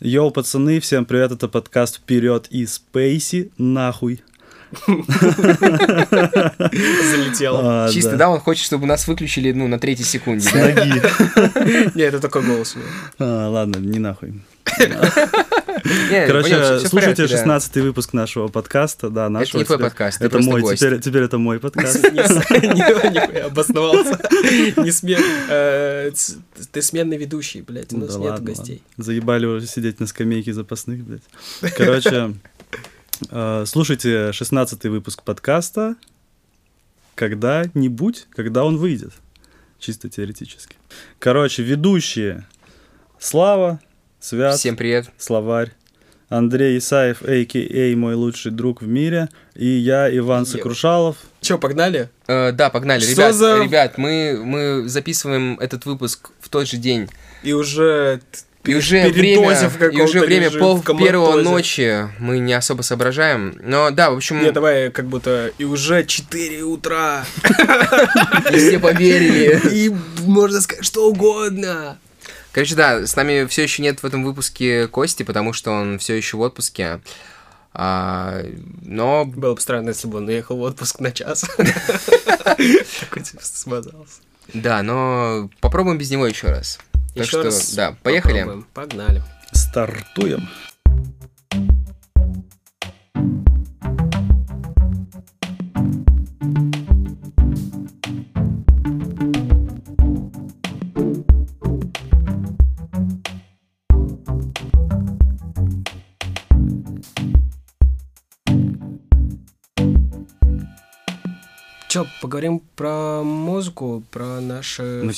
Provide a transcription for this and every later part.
Йоу, пацаны, всем привет, это подкаст «Вперед и Спейси, нахуй». Залетел. А, Чисто, да, он хочет, чтобы нас выключили, ну, на третьей секунде. Ноги. Не, это такой голос. А, Ладно, не нахуй. Короче, слушайте порядке, да. 16 выпуск нашего подкаста, да, нашего. не твой подкаст, это мой, теперь, это мой подкаст. Обосновался. Не смен... э, Ты сменный ведущий, блядь, у нас Да нет гостей. Заебали уже сидеть на скамейке запасных, блядь. Короче, слушайте 16 выпуск подкаста когда-нибудь, когда он выйдет. Чисто теоретически. Короче, ведущие Слава, Свят, Всем привет. Словарь, Андрей Исаев, а.к.а. мой лучший друг в мире, и я, Иван. Сокрушалов. Че, погнали? Э, да, погнали. Что ребят, за- ребят, мы, мы записываем этот выпуск в тот же день. И уже... И уже время, и уже время пол первого ночи. Мы не особо соображаем. Но да, в общем, Не, давай как будто и уже 4 утра. не все поверили. И можно сказать что угодно. Короче, да, с нами все еще нет в этом выпуске Кости, потому что он все еще в отпуске. А, но Было бы странно, если бы он уехал в отпуск на час. Такой типа смазался. да, но попробуем без него еще раз. Так Еще что, раз да, поехали. попробуем. Погнали. Стартуем. Че, поговорим про музыку, про наши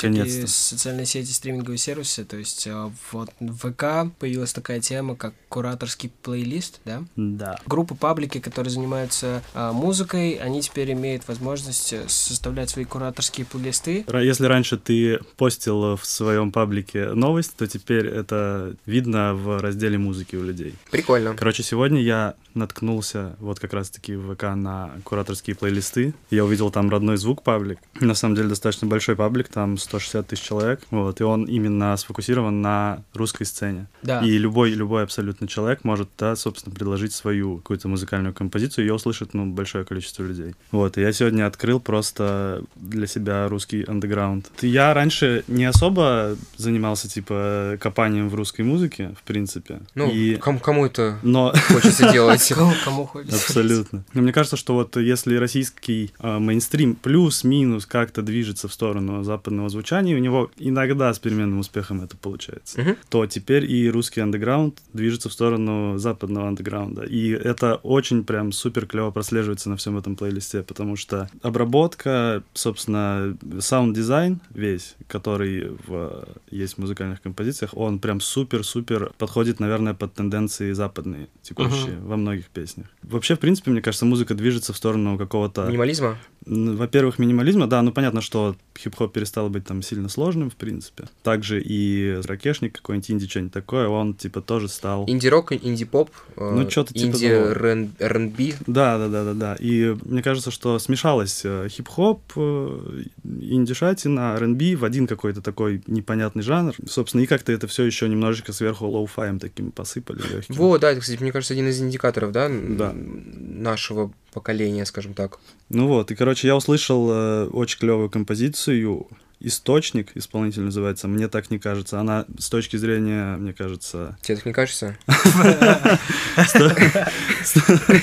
социальные сети, стриминговые сервисы. То есть э, вот в ВК появилась такая тема, как кураторский плейлист, да? Да. Группы, паблики, которые занимаются а, музыкой, они теперь имеют возможность э, составлять свои кураторские плейлисты. Если раньше ты постил в своем паблике новость, то теперь это видно в разделе музыки у людей. Прикольно. Короче, сегодня я наткнулся вот как раз-таки в ВК на кураторские плейлисты. Я увидел там родной звук паблик. На самом деле достаточно большой паблик, там 160 тысяч человек. Вот, и он именно сфокусирован на русской сцене. Да. И любой, любой абсолютно человек может, да, собственно, предложить свою какую-то музыкальную композицию, ее услышит, ну, большое количество людей. Вот, и я сегодня открыл просто для себя русский андеграунд. Я раньше не особо занимался, типа, копанием в русской музыке, в принципе. Ну, и... кому, кому это Но хочется делать? Кому, кому хочется. Абсолютно. Но мне кажется, что вот если российский э, мейнстрим плюс-минус как-то движется в сторону западного звучания, у него иногда с переменным успехом это получается, Мгм. то теперь и русский андеграунд движется в сторону западного андеграунда. И это очень прям супер клево прослеживается на всем этом плейлисте, потому что обработка, собственно, саунд-дизайн весь, который в, есть в музыкальных композициях, он прям супер-супер подходит, наверное, под тенденции западные текущие во многих песнях. Вообще, в принципе, мне кажется, музыка движется в сторону какого-то... Минимализма? Во-первых, минимализма, да, ну понятно, что хип-хоп перестал быть там сильно сложным, в принципе. Также и ракешник какой-нибудь инди, что-нибудь такое, он типа тоже стал... Инди-рок, инди-поп, э, Ну, чё-то типа инди-R&B. Да, да, да, да, да. И мне кажется, что смешалось э, хип-хоп, э, инди-шатина, R&B в один какой-то такой непонятный жанр. Собственно, и как-то это все еще немножечко сверху лоу-фаем таким посыпали легким. Вот, да, это, кстати, мне кажется, один из индикаторов, да, Да. нашего поколения, скажем так. Ну вот, и, короче, я услышал э, очень клевую композицию. Источник, исполнитель называется, мне так не кажется. Она с точки зрения, мне кажется, Тебе так не кажется?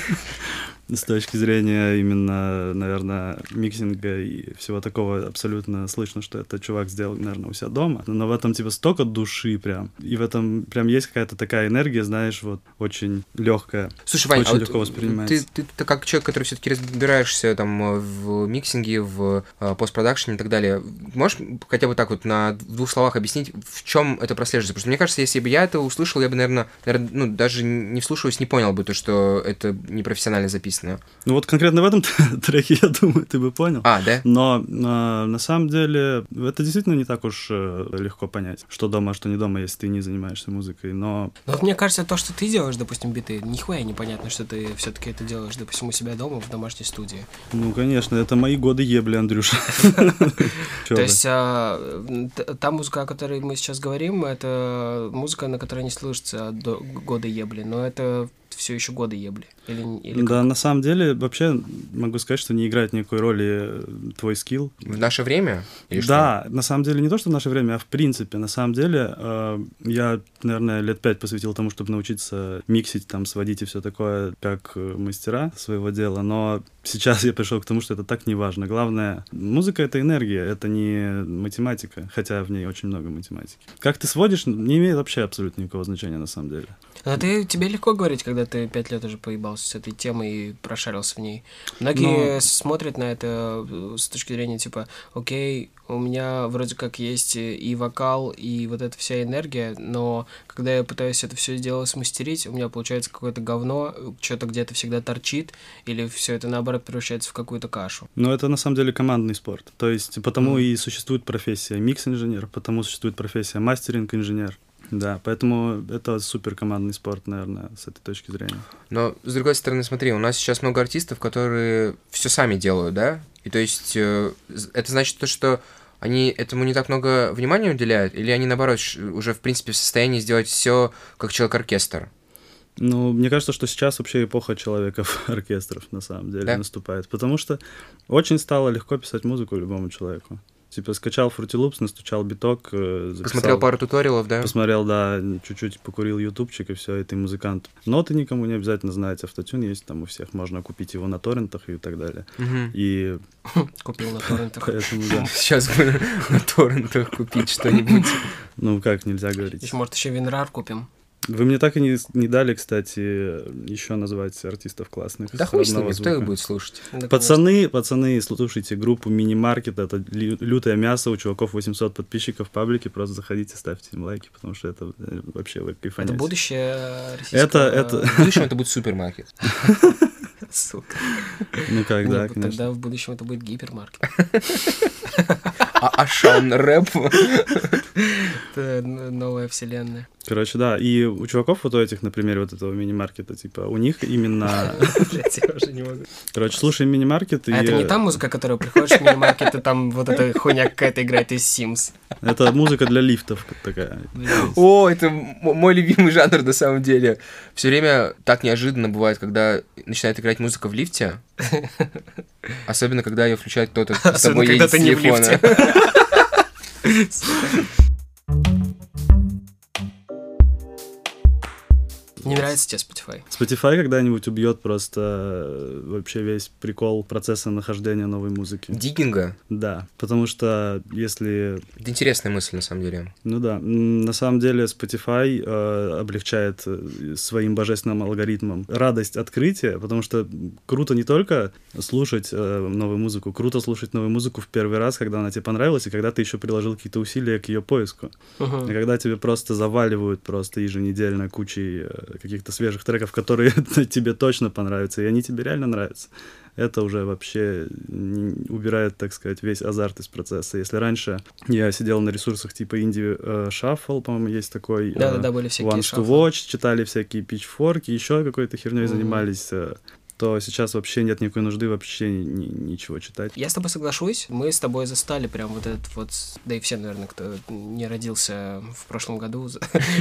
с точки зрения именно, наверное, миксинга и всего такого абсолютно слышно, что это чувак сделал, наверное, у себя дома. Но в этом типа столько души прям. И в этом прям есть какая-то такая энергия, знаешь, вот очень легкая. Слушай, Вань, Очень а вот легко воспринимается. Ты, ты, ты как человек, который все-таки разбираешься там э, в миксинге, в э, постпродакшене и так далее, можешь хотя бы так вот на двух словах объяснить, в чем это прослеживается? Потому что мне кажется, если бы я это услышал, я бы, наверное, наверное ну, даже не вслушиваясь, не понял бы то, что это непрофессионально записано. Написано. Ну вот конкретно в этом треке, я думаю, ты бы понял. А, да? Но э, на самом деле это действительно не так уж э, легко понять, что дома, а что не дома, если ты не занимаешься музыкой. Но Но вот мне кажется, то, что ты делаешь, допустим, биты, нихуя непонятно, что ты все-таки это делаешь, допустим, у себя дома в домашней студии. Ну, конечно, это мои годы ебли, Андрюша. То есть а, та музыка, о которой мы сейчас говорим, это музыка, на которой не слышится до года ебли, но это все еще годы ебли. Или, или Да, на самом деле, вообще могу сказать, что не играет никакой роли э, твой скилл. В наше время? Или что? Да, на самом деле не то, что в наше время, а в принципе. На самом деле э, я, наверное, лет пять посвятил тому, чтобы научиться миксить, там, сводить и все такое, как э, мастера своего дела. Но сейчас я пришел к тому, что это так не важно. Главное, музыка — это энергия, это не математика, хотя в ней очень много математики. Как ты сводишь, не имеет вообще абсолютно никакого значения на самом деле. Но ты, тебе легко говорить, когда ты пять лет уже поебался с этой темой и прошарился в ней. Многие Но- смотрят на это э, с точки зрения типа, окей, у меня вроде как есть и вокал, и вот эта вся энергия, но когда я пытаюсь это все дело смастерить, у меня получается какое-то говно, что-то где-то всегда торчит, или все это наоборот превращается в какую-то кашу. Но это на самом деле командный спорт. То есть потому Мгм. и существует профессия микс-инженер, потому существует профессия мастеринг-инженер. Да, поэтому это супер командный спорт, наверное, с этой точки зрения. Но, с другой стороны, смотри, у нас сейчас много артистов, которые все сами делают, да? И то есть э, это значит то, что они этому не так много внимания уделяют, или они, наоборот, уже, в принципе, в состоянии сделать все как человек-оркестр? Ну, мне кажется, что сейчас вообще эпоха человеков-оркестров на самом деле Да? наступает, потому что очень стало легко писать музыку любому человеку. Типа скачал Fruity Loops, настучал биток, э, записал- Посмотрел пару туториалов, да? Посмотрел, да, чуть-чуть покурил ютубчик, и все, и ты музыкант. Ноты никому не обязательно знать, автотюн есть там у всех, можно купить его на торрентах и так далее. Мгм. И Купил на торрентах. поэтому, да, Сейчас бы на торрентах купить что-нибудь. ну как нельзя говорить. Может, еще Винрар купим. Вы мне так и не, не дали, кстати, еще назвать артистов классных. Да хуй с ними, кто их будет слушать? Пацаны, пацаны, слушайте группу Мини-маркет, это лю- лютое мясо, у чуваков 800 подписчиков в паблике, просто заходите, ставьте им лайки, потому что это э, вообще вы Это кайфанете. будущее российского... Это, это, В будущем это будет супермаркет. Сука. ну как, да, вот конечно. Тогда в будущем это будет гипермаркет. А Ашан рэп? Это новая вселенная. Короче, да, и у чуваков вот у этих, например, вот этого мини-маркета, типа, у них именно... Блять, я уже не могу. Короче, слушаем мини-маркет, и... А это не та музыка, которая приходишь в мини-маркет, и там вот эта хуйня какая-то играет из Sims. Это музыка для лифтов такая. О, это мой любимый жанр на самом деле. Все время так неожиданно бывает, когда начинает играть музыка в лифте. Особенно, когда ее включает кто-то с тобой когда едет с ты не в телефона. Yeah. Не нравится тебе Spotify? Spotify когда-нибудь убьет просто э, вообще весь прикол процесса нахождения новой музыки. Диггинга? Да, потому что если Это интересная мысль, на самом деле. Ну да, на самом деле Spotify э, облегчает э, своим божественным алгоритмом радость открытия, потому что круто не только слушать э, новую музыку, круто слушать новую музыку в первый раз, когда она тебе понравилась, и когда ты еще приложил какие-то усилия к ее поиску. Мгм. И когда тебе просто заваливают просто еженедельно кучей э, каких-то свежих треков, которые тебе точно понравятся, и они тебе реально нравятся. Это уже вообще убирает, так сказать, весь азарт из процесса. Если раньше я сидел на ресурсах типа Indie э, Shuffle, по-моему, есть такой. э, Да-да-да, были всякие One to. Watch, читали всякие питчфорки, еще какой-то херней занимались, э, то сейчас вообще нет никакой нужды вообще ни- ни- ничего читать. Я с тобой соглашусь. Мы с тобой застали прям вот этот вот... Да и все, наверное, кто не родился в прошлом году.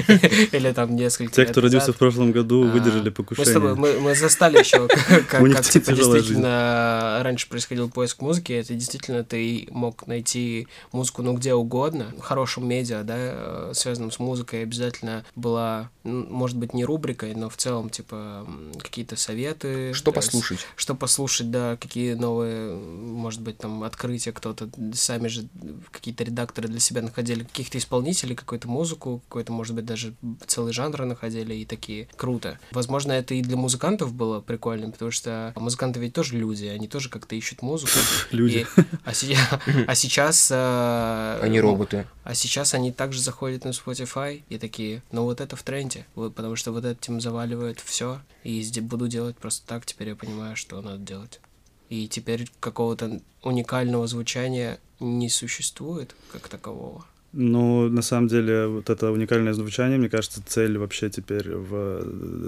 Или там несколько Те, кто родился в прошлом году, А, выдержали покушение. мы, застали еще, как, типа действительно раньше происходил поиск музыки, это действительно ты мог найти музыку ну где угодно, в хорошем медиа, да, э, связанном с музыкой обязательно была, может быть, не рубрикой, но в целом, типа, какие-то советы. Что то есть послушать? что послушать, да, какие новые, может быть, там, открытия кто-то, сами же какие-то редакторы для себя находили каких-то исполнителей, какую-то музыку, какой-то, может быть, даже целый жанр находили и такие. Круто. Возможно, это и для музыкантов было прикольно, потому что музыканты ведь тоже люди, они тоже как-то ищут музыку. Люди. И- а, а сейчас... э, Они роботы. а сейчас они также заходят на Spotify и такие, ну вот это в тренде, вот, потому что вот этим заваливают все, и буду делать просто так теперь я понимаю, что надо делать. И теперь какого-то уникального звучания не существует как такового. Ну, на самом деле, вот это уникальное звучание, мне кажется, цель вообще теперь в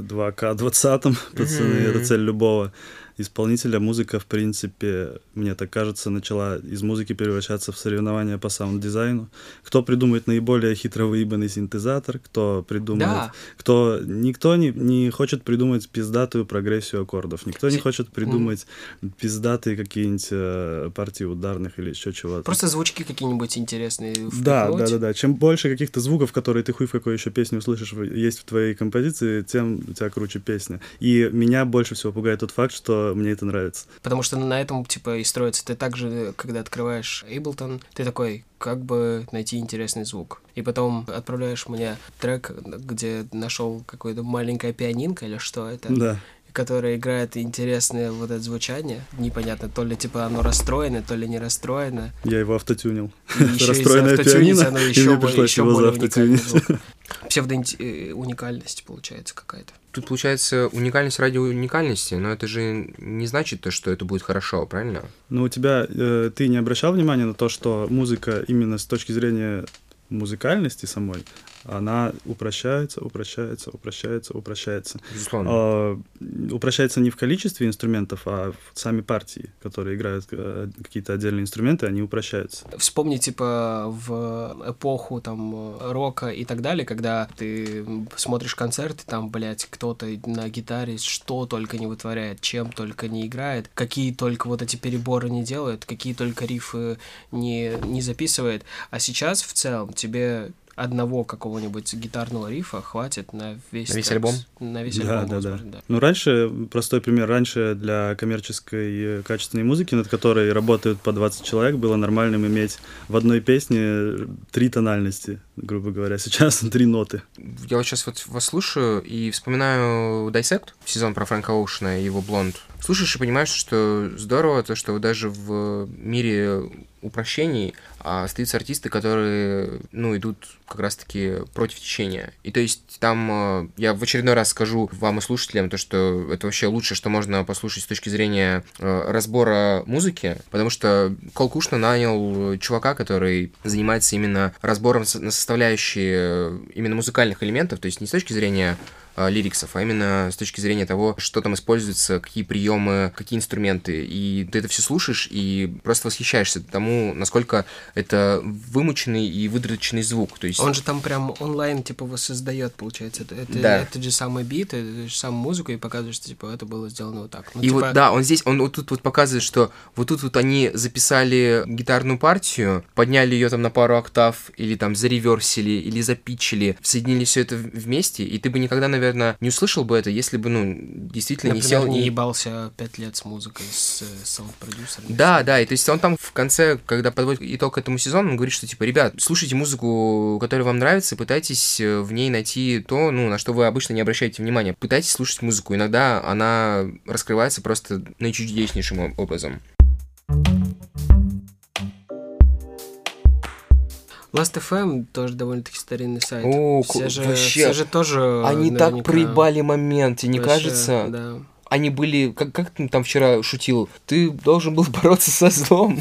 2К20, пацаны, mm-hmm. это цель любого исполнителя музыка, в принципе, мне так кажется, начала из музыки превращаться в соревнования по саунд-дизайну. Кто придумает наиболее хитро выебанный синтезатор, кто придумает... Да. Кто... Никто не, не хочет придумать пиздатую прогрессию аккордов, никто не хочет придумать mm. пиздатые какие-нибудь э, партии ударных или еще чего-то. Просто звучки какие-нибудь интересные Да, да, да, да. Чем больше каких-то звуков, которые ты хуй в какой еще песне услышишь, есть в твоей композиции, тем у тебя круче песня. И меня больше всего пугает тот факт, что мне это нравится. Потому что на этом, типа, и строится. Ты также, когда открываешь Ableton, ты такой, как бы найти интересный звук. И потом отправляешь мне трек, где нашел какое-то маленькое пианинка или что это. Да которая играет интересное вот это звучание. Непонятно, то ли типа оно расстроено, то ли не расстроено. Я его автотюнил. Расстроенное пианино, оно еще, и мне пришлось еще его заавтотюнить. Псевдоуникальность получается какая-то. Тут получается уникальность ради уникальности, но это же не значит то, что это будет хорошо, правильно? Ну, у тебя, э, ты не обращал внимания на то, что музыка именно с точки зрения музыкальности самой, она упрощается, упрощается, упрощается, упрощается. Безусловно. А, упрощается не в количестве инструментов, а в сами партии, которые играют э, какие-то отдельные инструменты, они упрощаются. Вспомни, типа, в эпоху там рока и так далее, когда ты смотришь концерты, там, блядь, кто-то на гитаре что только не вытворяет, чем только не играет, какие только вот эти переборы не делает, какие только рифы не, не записывает. А сейчас в целом тебе одного какого-нибудь гитарного рифа хватит на весь, на весь альбом. На весь да, альбом, да, да. да. Ну, раньше, простой пример, раньше для коммерческой э, качественной музыки, над которой работают по 20 человек, было нормальным иметь в одной песне три тональности, грубо говоря. Сейчас три ноты. Я вот сейчас вот вас слушаю и вспоминаю Dissect, сезон про Фрэнка Оушена и его Блонд. Слушаешь и понимаешь, что здорово то, что даже в мире упрощений а остаются артисты, которые, ну, идут как раз-таки против течения. И то есть там э, я в очередной раз скажу вам и слушателям то, что это вообще лучше, что можно послушать с точки зрения э, разбора музыки, потому что Кол Кушна нанял чувака, который занимается именно разбором на составляющие именно музыкальных элементов, то есть не с точки зрения лириксов, а именно с точки зрения того, что там используется, какие приемы, какие инструменты. И ты это все слушаешь и просто восхищаешься тому, насколько это вымученный и выдроченный звук. То есть... Он же там прям онлайн, типа, воссоздает, получается. Это, да. это же самый бит, это же самую музыку, и показывает, что, типа, это было сделано вот так. Ну, и типа... вот, да, он здесь, он вот тут вот показывает, что вот тут вот они записали гитарную партию, подняли ее там на пару октав, или там зареверсили, или запичили, соединили все это вместе, и ты бы никогда, наверное, не услышал бы это, если бы, ну, действительно Например, не сел... не ебался пять лет с музыкой, с, с саунд-продюсером. Да, да, и то есть он там в конце, когда подводит итог этому сезону, он говорит, что, типа, ребят, слушайте музыку, которая вам нравится, пытайтесь э, в ней найти то, ну, на что вы обычно не обращаете внимания. Пытайтесь слушать музыку. Иногда она раскрывается просто наичудеснейшим образом. Last.fm тоже довольно-таки старинный сайт. О, все же, вообще, все же тоже Они наверняка... так проебали момент, тебе не Вообще, кажется? Да они были, как, как ты там вчера шутил, ты должен был бороться со злом,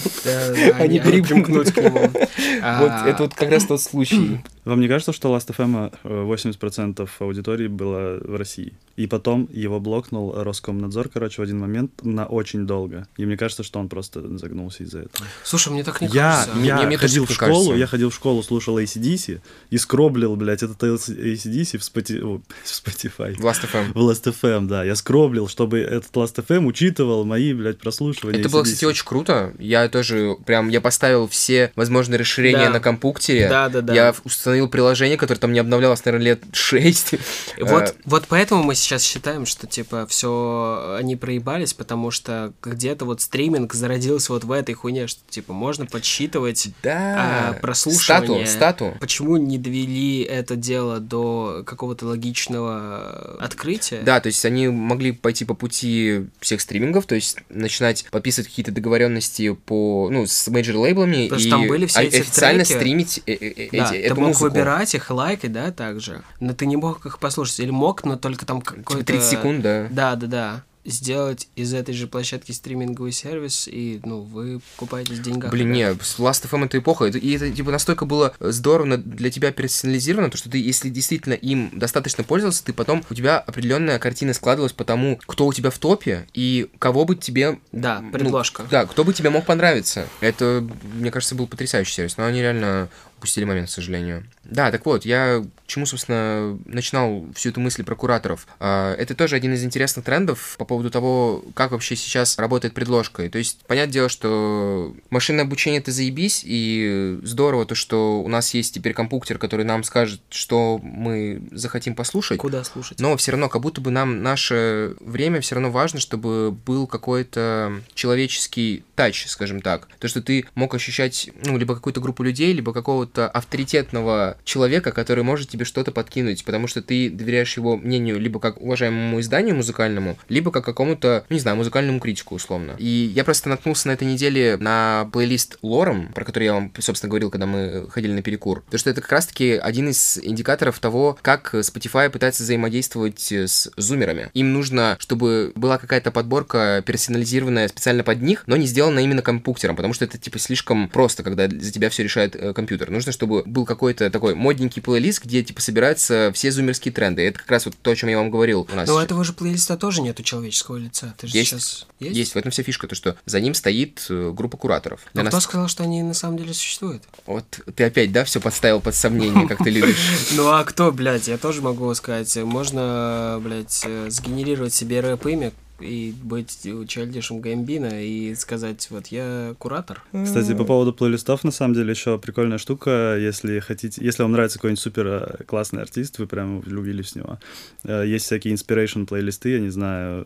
а не примкнуть к нему. Вот это вот как раз тот случай. Вам не кажется, что Last.fm 80% э, аудитории было в России? И потом его блокнул Роскомнадзор, короче, в один момент на очень долго. И мне кажется, что он просто загнулся из-за этого. Слушай, мне так не я, кажется. Я мне, мне ходил в школу, кажется. я ходил в школу, слушал ACDC и скроблил, блядь, этот ACDC в, Spotify, в Spotify. В Last.fm. В Last.fm, да. Я скроблил, чтобы этот Last.fm учитывал мои, блядь, прослушивания Это было, кстати, очень круто. Я тоже прям, я поставил все возможные расширения Да. на компуктере. Да, да, да. Я установил приложение, которое там не обновлялось, наверное, лет 6. Вот, вот поэтому мы сейчас считаем, что типа все они проебались, потому что где-то вот стриминг зародился вот в этой хуйне, что типа можно подсчитывать Да. а, прослушивание. Стату, стату. Почему не довели это дело до какого-то логичного открытия? Да, то есть они могли пойти по пути всех стримингов, то есть начинать подписывать какие-то договоренности по, ну, с мейджор-лейблами Потому что и там были все о- эти официально треки. стримить э- э- э- Да, эти, ты эту мог музыку. выбирать их, лайкать, да, также. Но ты не мог их послушать. Или мог, но только там какой-то... Типа 30 секунд, да. Да, да, да. Сделать из этой же площадки стриминговый сервис, и, ну, вы купаетесь в деньгах. Блин, не, Last FM это эпоха, это- и это, типа, настолько было здорово для тебя персонализировано, то, что ты, если действительно им достаточно пользовался, ты потом, у тебя определенная картина складывалась по тому, кто у тебя в топе, и кого бы тебе Да, ну, предложка. да, кто бы тебе мог понравиться. Это, мне кажется, был потрясающий сервис, но они реально упустили момент, к сожалению. Да, так вот, я к чему, собственно, начинал всю эту мысль про кураторов. А, Это тоже один из интересных трендов по поводу того, как вообще сейчас работает предложка. И То есть, понятное дело, что машинное обучение это заебись, и здорово то, что у нас есть теперь компьютер, который нам скажет, что мы захотим послушать. Куда слушать? Но все равно, как будто бы нам наше время все равно важно, чтобы был какой-то человеческий тач, скажем так. То, что ты мог ощущать, ну, либо какую-то группу людей, либо какого-то авторитетного человека, который может тебе что-то подкинуть, потому что ты доверяешь его мнению либо как уважаемому изданию музыкальному, либо как какому-то, ну, не знаю, музыкальному критику, условно. И я просто наткнулся на этой неделе на плейлист Лором, про который я вам, собственно, говорил, когда мы ходили на перекур. То, что это как раз-таки один из индикаторов того, как Spotify пытается взаимодействовать с зумерами. Им нужно, чтобы была какая-то подборка персонализированная специально под них, но не сделана именно компьютером, потому что это, типа, слишком просто, когда за тебя все решает э, компьютер. Нужно, чтобы был какой-то такой модненький плейлист, где, типа, собираются все зумерские тренды. Это как раз вот то, о чем я вам говорил. У нас Но у этого же плейлиста тоже нету человеческого лица. Ты же Есть. сейчас... есть? в этом вся фишка, то, что за ним стоит э, группа кураторов. Но кто нас- сказал, что они на самом деле существуют? Вот ты опять, да, все подставил под сомнение, как ты любишь. Ну а кто, блядь, я тоже могу сказать, можно, блядь, э, сгенерировать себе рэп-имя и быть Чайлдишем Гамбина и сказать, вот я куратор. Кстати, по поводу плейлистов, на самом деле, еще прикольная штука, если хотите, если вам нравится какой-нибудь супер э, классный артист, вы прям влюбились в него. Э, Есть всякие inspiration плейлисты, я не знаю,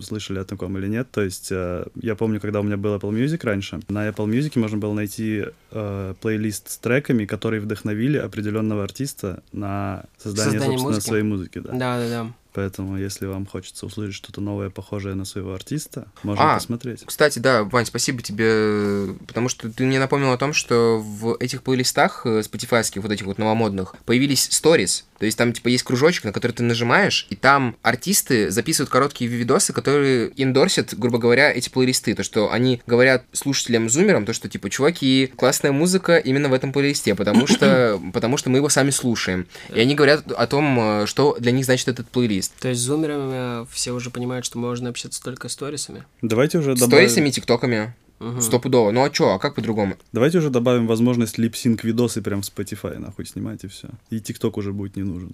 слышали о таком или нет. То есть, э, я помню, когда у меня был Apple Music раньше, на Apple Music можно было найти э, плейлист с треками, которые вдохновили определенного артиста на создание, Создание собственно, музыки? своей музыки. Да. Да-да-да. Поэтому, если вам хочется услышать что-то новое, похожее на своего артиста, можно А, посмотреть. Кстати, да, Вань, спасибо тебе, потому что ты мне напомнил о том, что в этих плейлистах э, спотифайских, вот этих вот новомодных, появились stories. То есть там, типа, есть кружочек, на который ты нажимаешь, и там артисты записывают короткие видосы, которые индорсят, грубо говоря, эти плейлисты. То, что они говорят слушателям-зумерам, то, что, типа, чуваки, классная музыка именно в этом плейлисте, потому что, потому что мы его сами слушаем. И они говорят о том, э, что для них значит этот плейлист. То есть с зумерами все уже понимают, что можно общаться только сторисами. Давайте уже добавим... Сторисами, тиктоками. Мгм. Стопудово. Ну а чё, а как по-другому? Давайте уже добавим возможность липсинг видосы прям в Spotify, нахуй снимать и все. И ТикТок уже будет не нужен.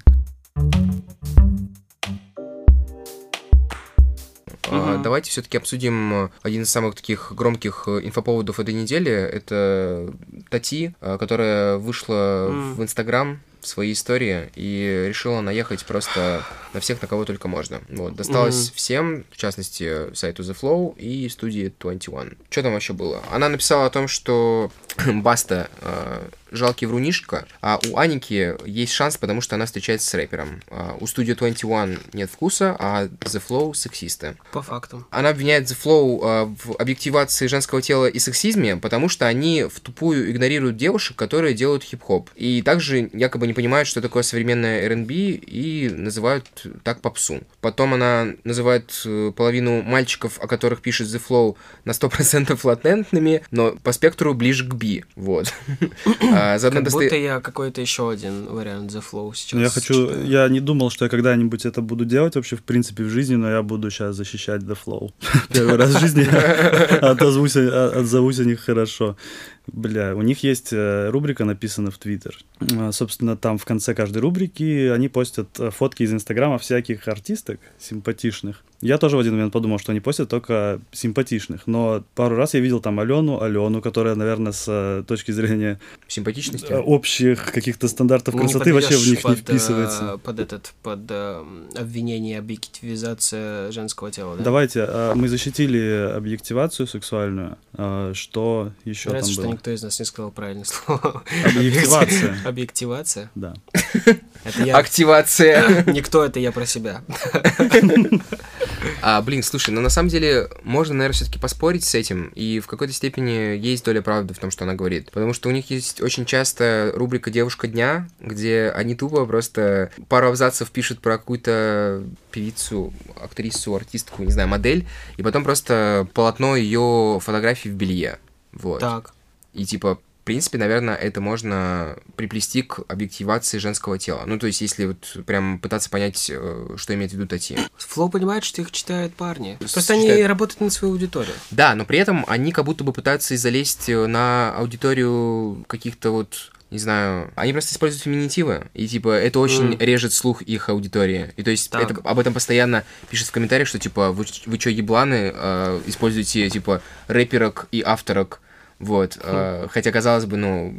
Мгм. Давайте все-таки обсудим э, один из самых таких громких э, инфоповодов этой недели. Это Тати, э, которая вышла М. в Инстаграм в своей истории и решила наехать просто на всех, на кого только можно. Вот, досталось Мгм. всем, в частности, сайту The Flow и студии 21. Что там вообще было? Она написала о том, что Баста э, жалкий врунишка, а у Аники есть шанс, потому что она встречается с рэпером. А у студии 21 нет вкуса, а The Flow сексисты. По факту. Она обвиняет The Flow э, в объективации женского тела и сексизме, потому что они в тупую игнорируют девушек, которые делают хип-хоп. И также якобы не понимают, что такое современное R&B и называют так попсу. Потом она называет э, половину мальчиков, о которых пишет The Flow, на 100% латентными, но по спектру ближе к би. Вот. А, Заодно Как доста- будто я какой-то еще один вариант The Flow сейчас. Я хочу, читаю. я не думал, что я когда-нибудь это буду делать вообще в принципе в жизни, но я буду сейчас защищать The Flow. Первый раз в жизни отзовусь о них хорошо. Бля, у них есть э, рубрика, написана в Твиттер. А, Собственно, там в конце каждой рубрики они постят э, фотки из Инстаграма всяких артисток симпатичных. Я тоже в один момент подумал, что они постят только симпатичных, но пару раз я видел там Алену, Алену, которая, наверное, с э, точки зрения симпатичности. э, общих каких-то стандартов Ну, не красоты вообще в них не под, э, вписывается. Под этот, под обвинение объективизация женского тела, да? Давайте, а, мы защитили объективацию сексуальную. А, Что еще Нравится, там что было? никто из нас не сказал правильное слово. Объективация. Объективация. Да. Это я. Активация. Никто, это я про себя. А, блин, слушай, ну на самом деле можно, наверное, все-таки поспорить с этим, и в какой-то степени есть доля правды в том, что она говорит. Потому что у них есть очень часто рубрика «Девушка дня», где они тупо просто пару абзацев пишут про какую-то певицу, актрису, артистку, не знаю, модель, и потом просто полотно ее фотографий в белье. Вот. Так. И типа принципе, наверное, это можно приплести к объективации женского тела. Ну, то есть, если вот прям пытаться понять, э, что имеет в виду Тати. Флоу понимает, что их читают парни. Просто Читают. они работают на свою аудиторию. Да, но при этом они как будто бы пытаются залезть на аудиторию каких-то вот не знаю, они просто используют феминитивы, и типа это очень Мгм. режет слух их аудитории. И то есть Так. это, об этом постоянно пишут в комментариях, что типа вы, вы чё, ебланы, э, используете типа рэперок и авторок, вот. э, хотя, казалось бы, ну,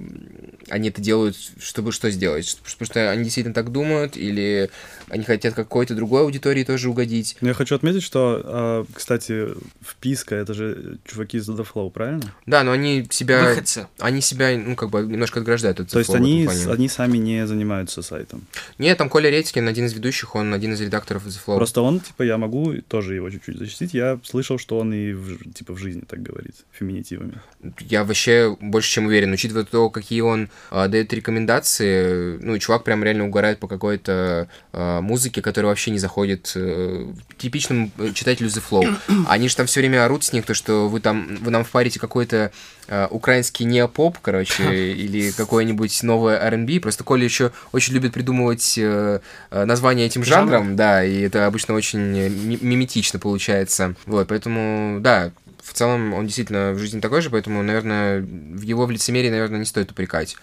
они это делают, чтобы что сделать? Потому что они действительно так думают, или они хотят какой-то другой аудитории тоже угодить. Но я хочу отметить, что, а, кстати, вписка — это же чуваки из The Flow, правильно? Да, но они себя... Выходцы. Они себя, ну, как бы, немножко отграждают от То есть они, они сами не занимаются сайтом. Нет, там Коля Редькин, один из ведущих, он один из редакторов The Flow. Просто он, типа, я могу тоже его чуть-чуть защитить. Я слышал, что он и, в типа, в жизни так говорит, феминитивами. Я вообще больше чем уверен, учитывая то, какие он а, дает рекомендации, ну, чувак прям реально угорает по какой-то а, музыке, которая вообще не заходит э, типичному э, читателю The Flow. Они же там все время орут с них, то, что вы там, вы нам впарите какой-то а, украинский неопоп, короче, или какое-нибудь новое R&B. Просто Коля еще очень любит придумывать э, э, названия этим жанрам, да, и это обычно очень э, ми- миметично получается. Вот, поэтому, да, в целом он действительно в жизни такой же, поэтому, наверное, в его в лицемерии, наверное, не стоит упрекать.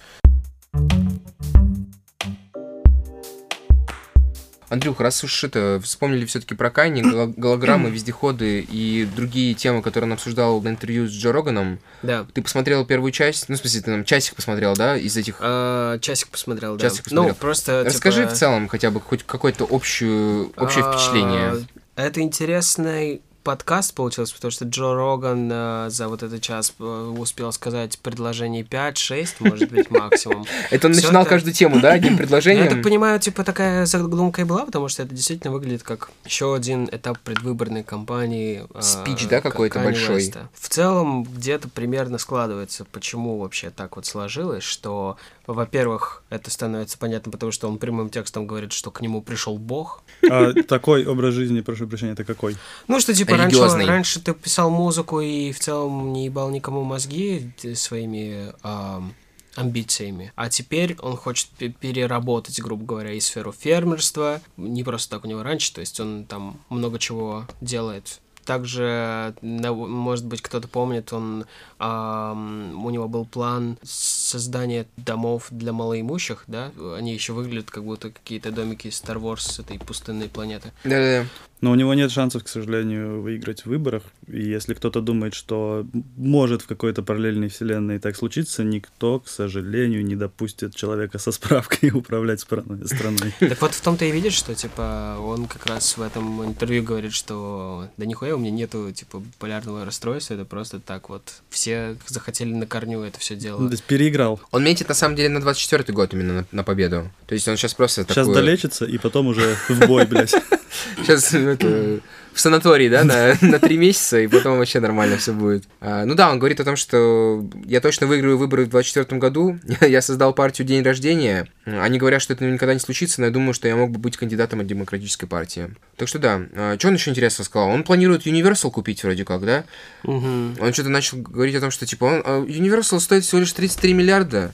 Андрюх, раз уж это, вспомнили все-таки про Кайни, голограммы, вездеходы и другие темы, которые он обсуждал на интервью с Джо Роганом, Да. ты посмотрел первую часть, ну, в смысле, ты там часик посмотрел, да, из этих... А, часик посмотрел, да. Часик посмотрел. Ну, просто, Расскажи типа, в целом хотя бы хоть какое-то общую, общее а, впечатление. Это интересный подкаст получился, потому что Джо Роган а, за вот этот час а, успел сказать предложений 5-6, может быть, максимум. Это он начинал каждую тему, да, одним предложением? Я так понимаю, типа такая задумка и была, потому что это действительно выглядит как еще один этап предвыборной кампании. а, Спич, да, какой-то большой? В целом, где-то примерно складывается, почему вообще так вот сложилось, что, во-первых, это становится понятно, потому что он прямым текстом говорит, что к нему пришел Бог. А такой образ жизни, прошу прощения, это какой? Ну, что типа Религиозный. раньше ты писал музыку и в целом не ебал никому мозги т- своими ам, амбициями. А теперь он хочет пе- переработать, грубо говоря, и сферу фермерства. Не просто так у него раньше, то есть он там много чего делает. Также, может быть, кто-то помнит, он, ам, у него был план создания домов для малоимущих, да? Они еще выглядят как будто какие-то домики из Star Wars с этой пустынной планеты. Да-да-да. Но у него нет шансов, к сожалению, выиграть в выборах. И если кто-то думает, что может в какой-то параллельной вселенной так случиться, никто, к сожалению, не допустит человека со справкой управлять страной. страной. Так вот в том-то и видишь, что, типа, он как раз в этом интервью говорит, что да нихуя у меня нету, типа, полярного расстройства, это просто так вот. Все захотели на корню это все Ну, дело. То есть переиграл. Он метит, на самом деле, на 24-й год именно на, на победу. То есть он сейчас просто Сейчас такую... долечится, и потом уже в бой, блядь. Сейчас это, в санатории, да, на, на три месяца, и потом вообще нормально все будет. А, ну да, он говорит о том, что я точно выиграю выборы в 2024 году. Я создал партию День рождения. Они говорят, что это никогда не случится, но я думаю, что я мог бы быть кандидатом от демократической партии. Так что да. А, что он еще интересно сказал? Он планирует Universal купить вроде как, да? Мгм. Он что-то начал говорить о том, что типа он, а, Universal стоит всего лишь 33 миллиарда.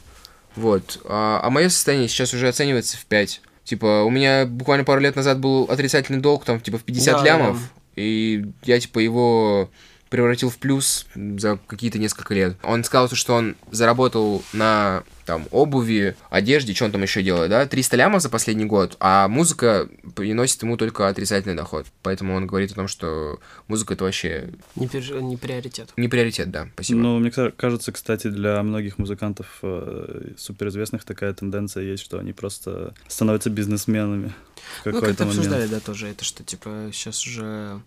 Вот. А, а мое состояние сейчас уже оценивается в 5. Типа, у меня буквально пару лет назад был отрицательный долг, там, типа, в 50 Да, лямов. да. И я, типа, его превратил в плюс за какие-то несколько лет. Он сказал, что он заработал на там обуви, одежде, что он там еще делает, да, 300 лямов за последний год, а музыка приносит ему только отрицательный доход. Поэтому он говорит о том, что музыка это вообще Не, перж- не приоритет. не приоритет, да, спасибо. Но мне кажется, кстати, для многих музыкантов э, суперизвестных такая тенденция есть, что они просто становятся бизнесменами Ну, как-то обсуждали, да, тоже это, что, типа, сейчас уже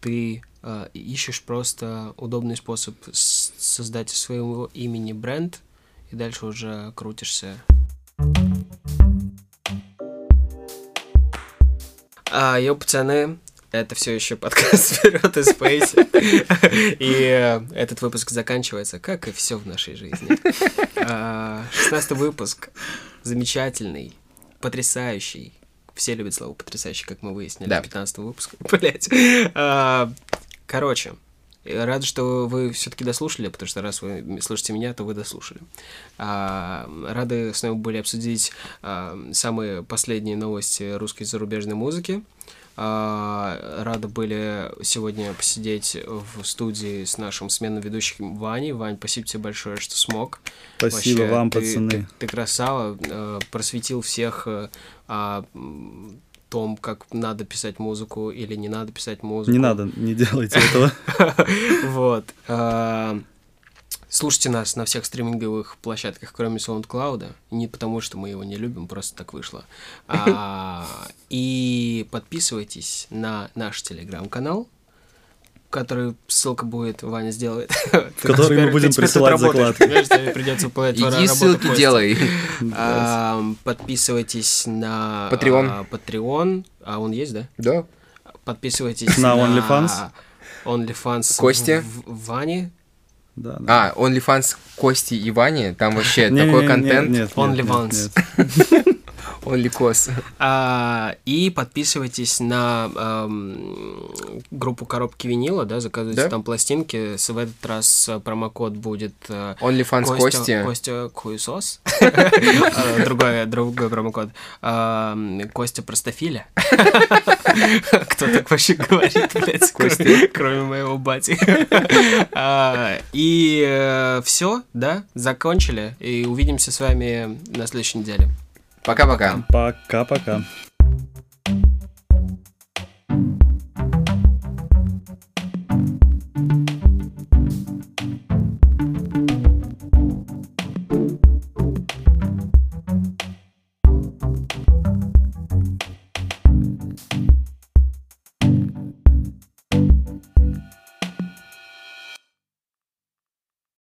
ты а, ищешь просто удобный способ создать из своего имени бренд, и дальше уже крутишься. А, йо, пацаны, Это все еще подкаст вперед из Спейси. И э, этот выпуск заканчивается, как и все в нашей жизни. А, шестнадцатый выпуск. Замечательный, потрясающий. Все любят слово потрясающий, как мы выяснили. Да. 15 выпуск. Блять. Короче, Рад, что вы все-таки дослушали, потому что раз вы слушаете меня, то вы дослушали. А, рады с нами были обсудить а, самые последние новости русской зарубежной музыки. А, рады были сегодня посидеть в студии с нашим сменным ведущим Ваней. Вань, спасибо тебе большое, что смог. Спасибо Вообще, вам, ты, пацаны. Ты, ты красава, э, просветил всех э, о том, как надо писать музыку или не надо писать музыку. Не надо, не делайте этого. Вот. А, Слушайте нас на всех стриминговых площадках, кроме SoundCloud. Не потому, что мы его не любим, просто так вышло. А, И подписывайтесь на наш телеграм-канал, который ссылка будет, Ваня сделает. В который мы будем присылать закладки. Придется Иди ссылки делай. А, Подписывайтесь на Patreon. а, Patreon. А он есть, да? Да. Подписывайтесь На OnlyFans. OnlyFans в- Вани. Да, да. А, OnlyFans Кости и Вани, там вообще такой контент. нет, нет, OnlyFans. OnlyCos. А, и подписывайтесь на ам, группу коробки винила, да, заказывайте Да. там пластинки. С- В этот раз э, промокод будет э, OnlyFans Костя, Кости. Костя Хуесос. А, Другой, другой промокод. Ам, Костя Простофиля. Кто так вообще говорит, блядь, Костя. кроме моего бати. А, И все, да, закончили. И увидимся с вами на следующей неделе. Пока-пока. Пока-пока.